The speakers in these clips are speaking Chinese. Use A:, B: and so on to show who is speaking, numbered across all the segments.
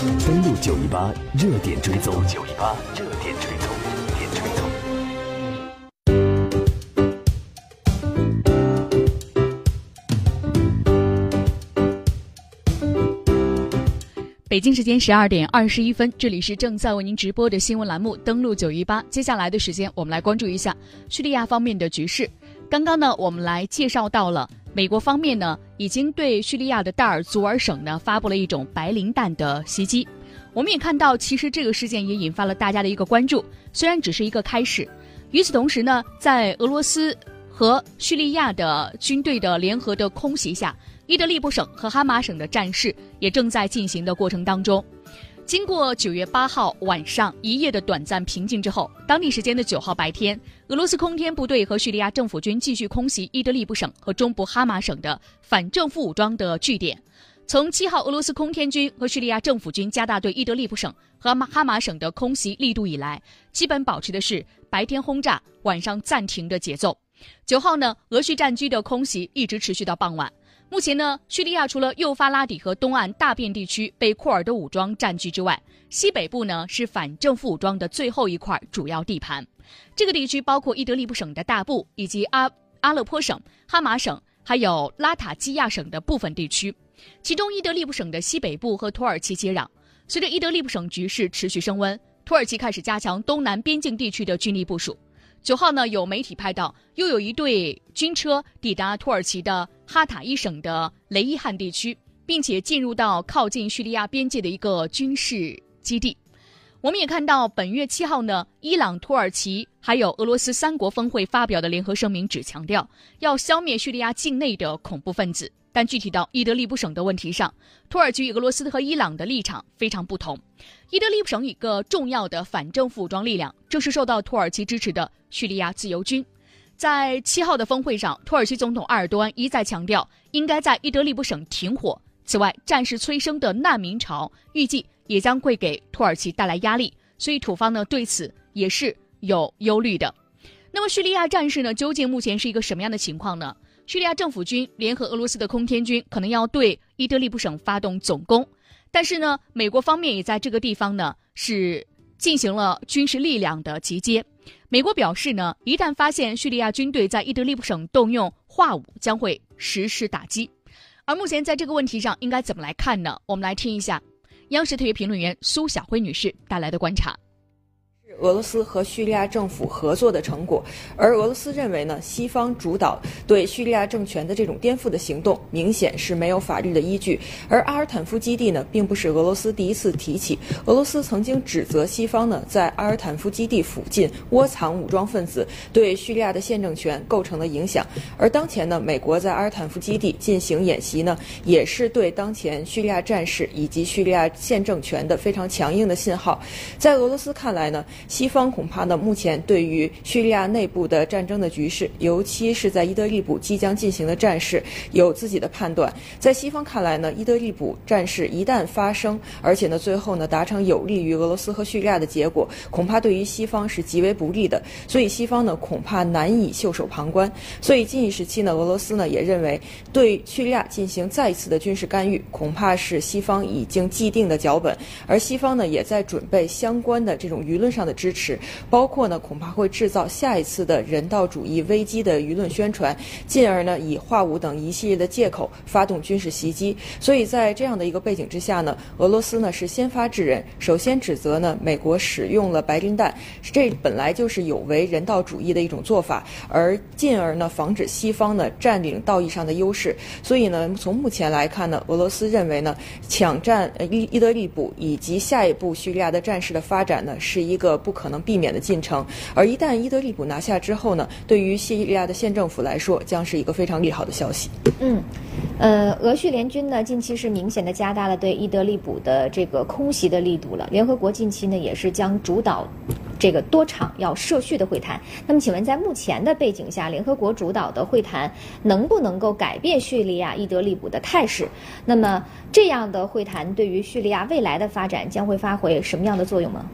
A: 登录九一八热点追踪，九一八热点追踪，热点追踪。
B: 北京时间十二点二十一分，这里是正在为您直播的新闻栏目，登录九一八。接下来的时间，我们来关注一下叙利亚方面的局势。刚刚呢，我们来介绍到了美国方面呢，已经对叙利亚的大尔祖尔省呢发布了一种白磷弹的袭击。我们也看到，其实这个事件也引发了大家的一个关注，虽然只是一个开始。与此同时呢，在俄罗斯和叙利亚的军队的联合的空袭下。伊德利卜省和哈马省的战事也正在进行的过程当中。经过九月八号晚上一夜的短暂平静之后，当地时间的九号白天，俄罗斯空天部队和叙利亚政府军继续空袭伊德利卜省和中部哈马省的反政府武装的据点。从七号俄罗斯空天军和叙利亚政府军加大对伊德利卜省和哈马省的空袭力度以来，基本保持的是白天轰炸、晚上暂停的节奏。九号呢，俄叙战区的空袭一直持续到傍晚。目前呢，叙利亚除了幼发拉底河东岸大片地区被库尔德武装占据之外，西北部呢是反政府武装的最后一块主要地盘。这个地区包括伊德利卜省的大部，以及阿阿勒颇省、哈马省，还有拉塔基亚省的部分地区。其中，伊德利卜省的西北部和土耳其接壤。随着伊德利卜省局势持续升温，土耳其开始加强东南边境地区的军力部署。九号呢，有媒体拍到，又有一队军车抵达土耳其的哈塔伊省的雷伊汉地区，并且进入到靠近叙利亚边界的一个军事基地。我们也看到，本月七号呢，伊朗、土耳其还有俄罗斯三国峰会发表的联合声明，只强调要消灭叙利亚境内的恐怖分子。但具体到伊德利卜省的问题上，土耳其与、俄罗斯和伊朗的立场非常不同。伊德利卜省一个重要的反政府武装力量，正是受到土耳其支持的叙利亚自由军。在七号的峰会上，土耳其总统埃尔多安一再强调，应该在伊德利卜省停火。此外，战事催生的难民潮预计也将会给土耳其带来压力，所以土方呢对此也是有忧虑的。那么，叙利亚战事呢，究竟目前是一个什么样的情况呢？叙利亚政府军联合俄罗斯的空天军可能要对伊德利卜省发动总攻，但是呢，美国方面也在这个地方呢是进行了军事力量的集结。美国表示呢，一旦发现叙利亚军队在伊德利卜省动用化武，将会实施打击。而目前在这个问题上应该怎么来看呢？我们来听一下央视特约评论员苏晓辉女士带来的观察。
C: 俄罗斯和叙利亚政府合作的成果，而俄罗斯认为呢，西方主导对叙利亚政权的这种颠覆的行动，明显是没有法律的依据。而阿尔坦夫基地呢，并不是俄罗斯第一次提起，俄罗斯曾经指责西方呢，在阿尔坦夫基地附近窝藏武装分子，对叙利亚的现政权构成了影响。而当前呢，美国在阿尔坦夫基地进行演习呢，也是对当前叙利亚战事以及叙利亚现政权的非常强硬的信号。在俄罗斯看来呢。西方恐怕呢，目前对于叙利亚内部的战争的局势，尤其是在伊德利卜即将进行的战事，有自己的判断。在西方看来呢，伊德利卜战事一旦发生，而且呢，最后呢达成有利于俄罗斯和叙利亚的结果，恐怕对于西方是极为不利的。所以西方呢，恐怕难以袖手旁观。所以近一时期呢，俄罗斯呢也认为对叙利亚进行再一次的军事干预，恐怕是西方已经既定的脚本。而西方呢，也在准备相关的这种舆论上的。支持，包括呢，恐怕会制造下一次的人道主义危机的舆论宣传，进而呢，以化武等一系列的借口发动军事袭击。所以在这样的一个背景之下呢，俄罗斯呢是先发制人，首先指责呢美国使用了白磷弹，这本来就是有违人道主义的一种做法，而进而呢防止西方呢占领道义上的优势。所以呢，从目前来看呢，俄罗斯认为呢，抢占伊伊德利卜以及下一步叙利亚的战事的发展呢，是一个不。可能避免的进程，而一旦伊德利卜拿下之后呢，对于叙利亚的县政府来说，将是一个非常利好的消息。
D: 嗯，呃，俄叙联军呢，近期是明显的加大了对伊德利卜的这个空袭的力度了。联合国近期呢，也是将主导这个多场要涉叙的会谈。那么，请问在目前的背景下，联合国主导的会谈能不能够改变叙利亚伊德利卜的态势？那么，这样的会谈对于叙利亚未来的发展将会发挥什么样的作用呢？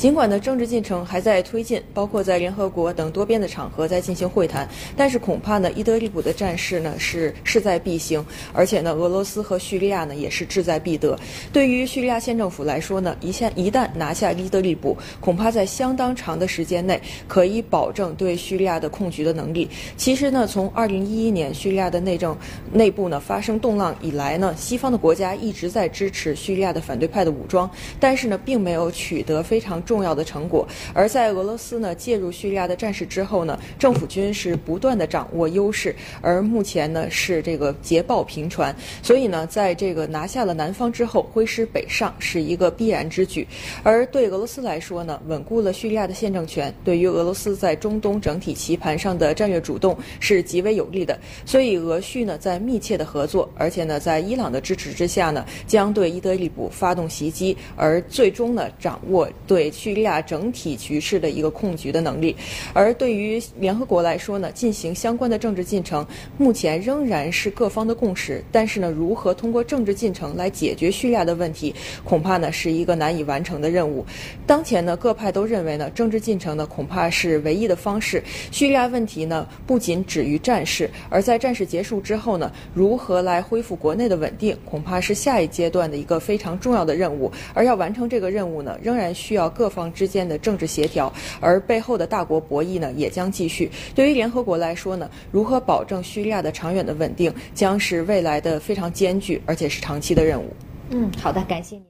C: 尽管呢政治进程还在推进，包括在联合国等多边的场合在进行会谈，但是恐怕呢伊德利卜的战事呢是势在必行，而且呢俄罗斯和叙利亚呢也是志在必得。对于叙利亚县政府来说呢，一线一旦拿下伊德利卜，恐怕在相当长的时间内可以保证对叙利亚的控局的能力。其实呢，从2011年叙利亚的内政内部呢发生动乱以来呢，西方的国家一直在支持叙利亚的反对派的武装，但是呢，并没有取得非常重要的成果。而在俄罗斯呢介入叙利亚的战事之后呢，政府军是不断的掌握优势，而目前呢是这个捷报频传，所以呢，在这个拿下了南方之后，挥师北上是一个必然之举。而对俄罗斯来说呢，稳固了叙利亚的宪政权，对于俄罗斯在中东整体棋盘上的战略主动是极为有利的。所以俄叙呢在密切的合作，而且呢在伊朗的支持之下呢，将对伊德利卜发动袭击，而最终呢掌握对叙利亚整体局势的一个控局的能力。而对于联合国来说呢，进行相关的政治进程，目前仍然是各方的共识。但是呢，如何通过政治进程来解决叙利亚的问题，恐怕呢是一个难以完成的任务。当前呢，各派都认为呢，政治进程呢恐怕是唯一的方式。叙利亚问题呢不仅止于战事，而在战事结束之后呢，如何来恢复国内的稳定，恐怕是下一阶段的一个非常重要的任务。而要完成这个任务呢，仍然需要各方之间的政治协调，而背后的大国博弈呢也将继续。对于联合国来说呢，如何保证叙利亚的长远的稳定，将是未来的非常艰巨而且是长期的任务。
D: 嗯，好的，感谢您。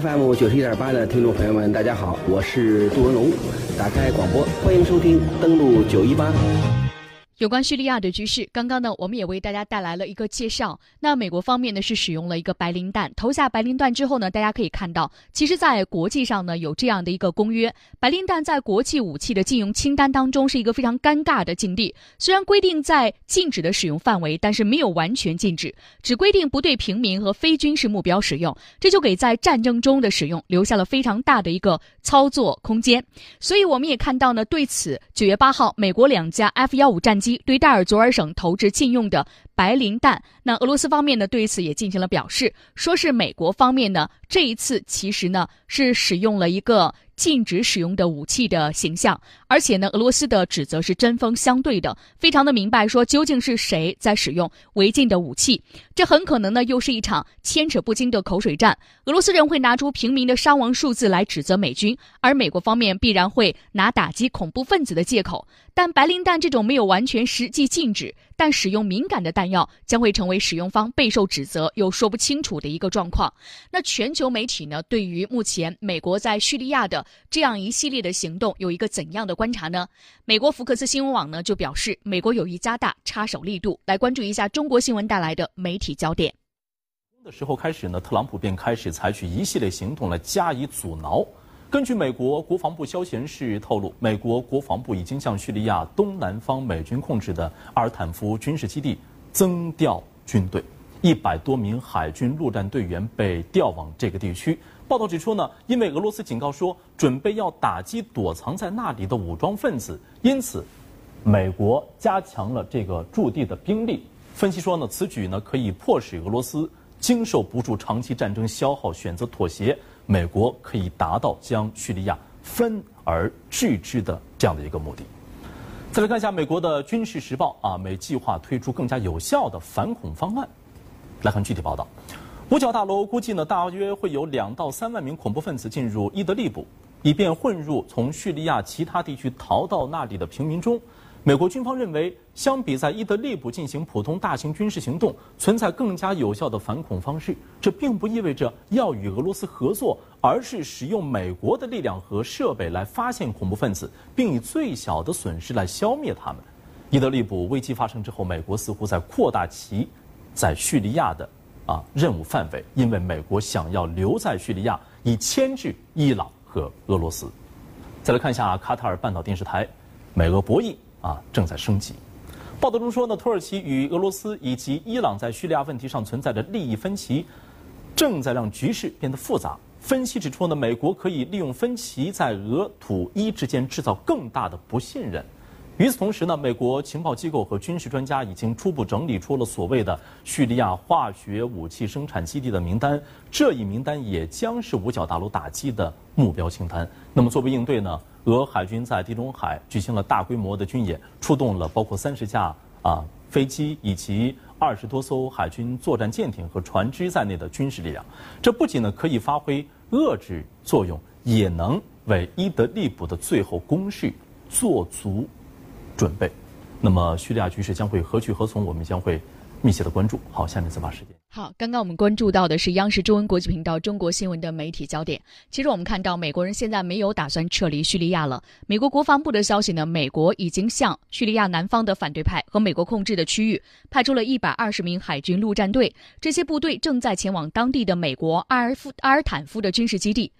E: FM 九十一点八的听众朋友们，大家好，我是杜文龙。打开广播，欢迎收听，登录九一八。
B: 有关叙利亚的局势，刚刚呢，我们也为大家带来了一个介绍。那美国方面呢是使用了一个白磷弹，投下白磷弹之后呢，大家可以看到，其实，在国际上呢有这样的一个公约，白磷弹在国际武器的禁用清单当中是一个非常尴尬的境地。虽然规定在禁止的使用范围，但是没有完全禁止，只规定不对平民和非军事目标使用，这就给在战争中的使用留下了非常大的一个操作空间。所以我们也看到呢，对此，九月八号，美国两架 F 幺五战机。对戴尔佐尔省投掷禁用的白磷弹，那俄罗斯方面呢对此也进行了表示，说是美国方面呢这一次其实呢是使用了一个禁止使用的武器的形象，而且呢俄罗斯的指责是针锋相对的，非常的明白说究竟是谁在使用违禁的武器，这很可能呢又是一场牵扯不清的口水战。俄罗斯人会拿出平民的伤亡数字来指责美军，而美国方面必然会拿打击恐怖分子的借口。但白磷弹这种没有完全实际禁止，但使用敏感的弹药，将会成为使用方备受指责又说不清楚的一个状况。那全球媒体呢，对于目前美国在叙利亚的这样一系列的行动，有一个怎样的观察呢？美国福克斯新闻网呢就表示，美国有意加大插手力度，来关注一下中国新闻带来的媒体焦点。
F: 的时候开始呢，特朗普便开始采取一系列行动来加以阻挠。根据美国国防部消息人士透露，美国国防部已经向叙利亚东南方美军控制的阿尔坦夫军事基地增调军队，一百多名海军陆战队员被调往这个地区。报道指出呢，因为俄罗斯警告说准备要打击躲藏在那里的武装分子，因此美国加强了这个驻地的兵力。分析说呢，此举呢可以迫使俄罗斯经受不住长期战争消耗，选择妥协。美国可以达到将叙利亚分而治之的这样的一个目的。再来看一下美国的《军事时报》啊，美计划推出更加有效的反恐方案。来看具体报道，五角大楼估计呢，大约会有两到三万名恐怖分子进入伊德利卜，以便混入从叙利亚其他地区逃到那里的平民中。美国军方认为，相比在伊德利卜进行普通大型军事行动，存在更加有效的反恐方式。这并不意味着要与俄罗斯合作，而是使用美国的力量和设备来发现恐怖分子，并以最小的损失来消灭他们。伊德利卜危机发生之后，美国似乎在扩大其在叙利亚的啊任务范围，因为美国想要留在叙利亚，以牵制伊朗和俄罗斯。再来看一下卡塔尔半岛电视台，美俄博弈。啊，正在升级。报道中说呢，土耳其与俄罗斯以及伊朗在叙利亚问题上存在的利益分歧，正在让局势变得复杂。分析指出呢，美国可以利用分歧在俄土伊之间制造更大的不信任。与此同时呢，美国情报机构和军事专家已经初步整理出了所谓的叙利亚化学武器生产基地的名单，这一名单也将是五角大楼打击的目标清单。那么，作为应对呢，俄海军在地中海举行了大规模的军演，出动了包括三十架啊飞机以及二十多艘海军作战舰艇和船只在内的军事力量。这不仅呢可以发挥遏制作用，也能为伊德利卜的最后攻势做足。准备，那么叙利亚局势将会何去何从？我们将会密切的关注。好，下面自发时间。
B: 好，刚刚我们关注到的是央视中文国际频道中国新闻的媒体焦点。其实我们看到，美国人现在没有打算撤离叙利亚了。美国国防部的消息呢，美国已经向叙利亚南方的反对派和美国控制的区域派出了一百二十名海军陆战队，这些部队正在前往当地的美国阿尔夫阿尔坦夫的军事基地。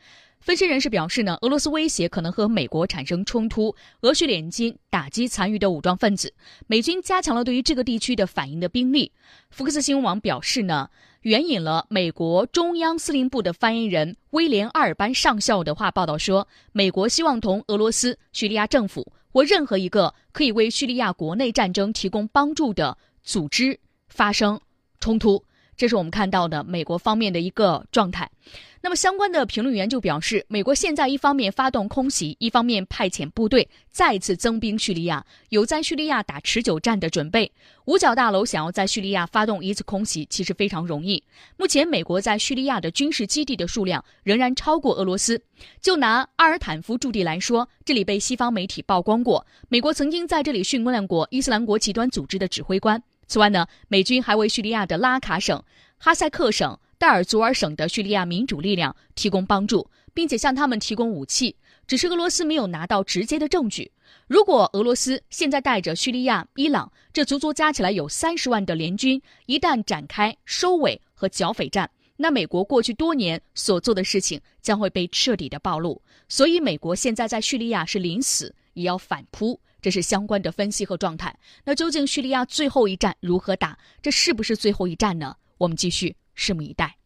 B: 分析人士表示呢，俄罗斯威胁可能和美国产生冲突，俄叙联军打击残余的武装分子，美军加强了对于这个地区的反应的兵力。福克斯新闻网表示呢，援引了美国中央司令部的发言人威廉阿尔班上校的话报道说，美国希望同俄罗斯、叙利亚政府或任何一个可以为叙利亚国内战争提供帮助的组织发生冲突。这是我们看到的美国方面的一个状态。那么，相关的评论员就表示，美国现在一方面发动空袭，一方面派遣部队再次增兵叙利亚，有在叙利亚打持久战的准备。五角大楼想要在叙利亚发动一次空袭，其实非常容易。目前，美国在叙利亚的军事基地的数量仍然超过俄罗斯。就拿阿尔坦夫驻地来说，这里被西方媒体曝光过，美国曾经在这里训练过伊斯兰国极端组织的指挥官。此外呢，美军还为叙利亚的拉卡省、哈塞克省、戴尔祖尔省的叙利亚民主力量提供帮助，并且向他们提供武器。只是俄罗斯没有拿到直接的证据。如果俄罗斯现在带着叙利亚、伊朗这足足加起来有三十万的联军，一旦展开收尾和剿匪战，那美国过去多年所做的事情将会被彻底的暴露。所以，美国现在在叙利亚是临死也要反扑。这是相关的分析和状态。那究竟叙利亚最后一战如何打？这是不是最后一战呢？我们继续拭目以待。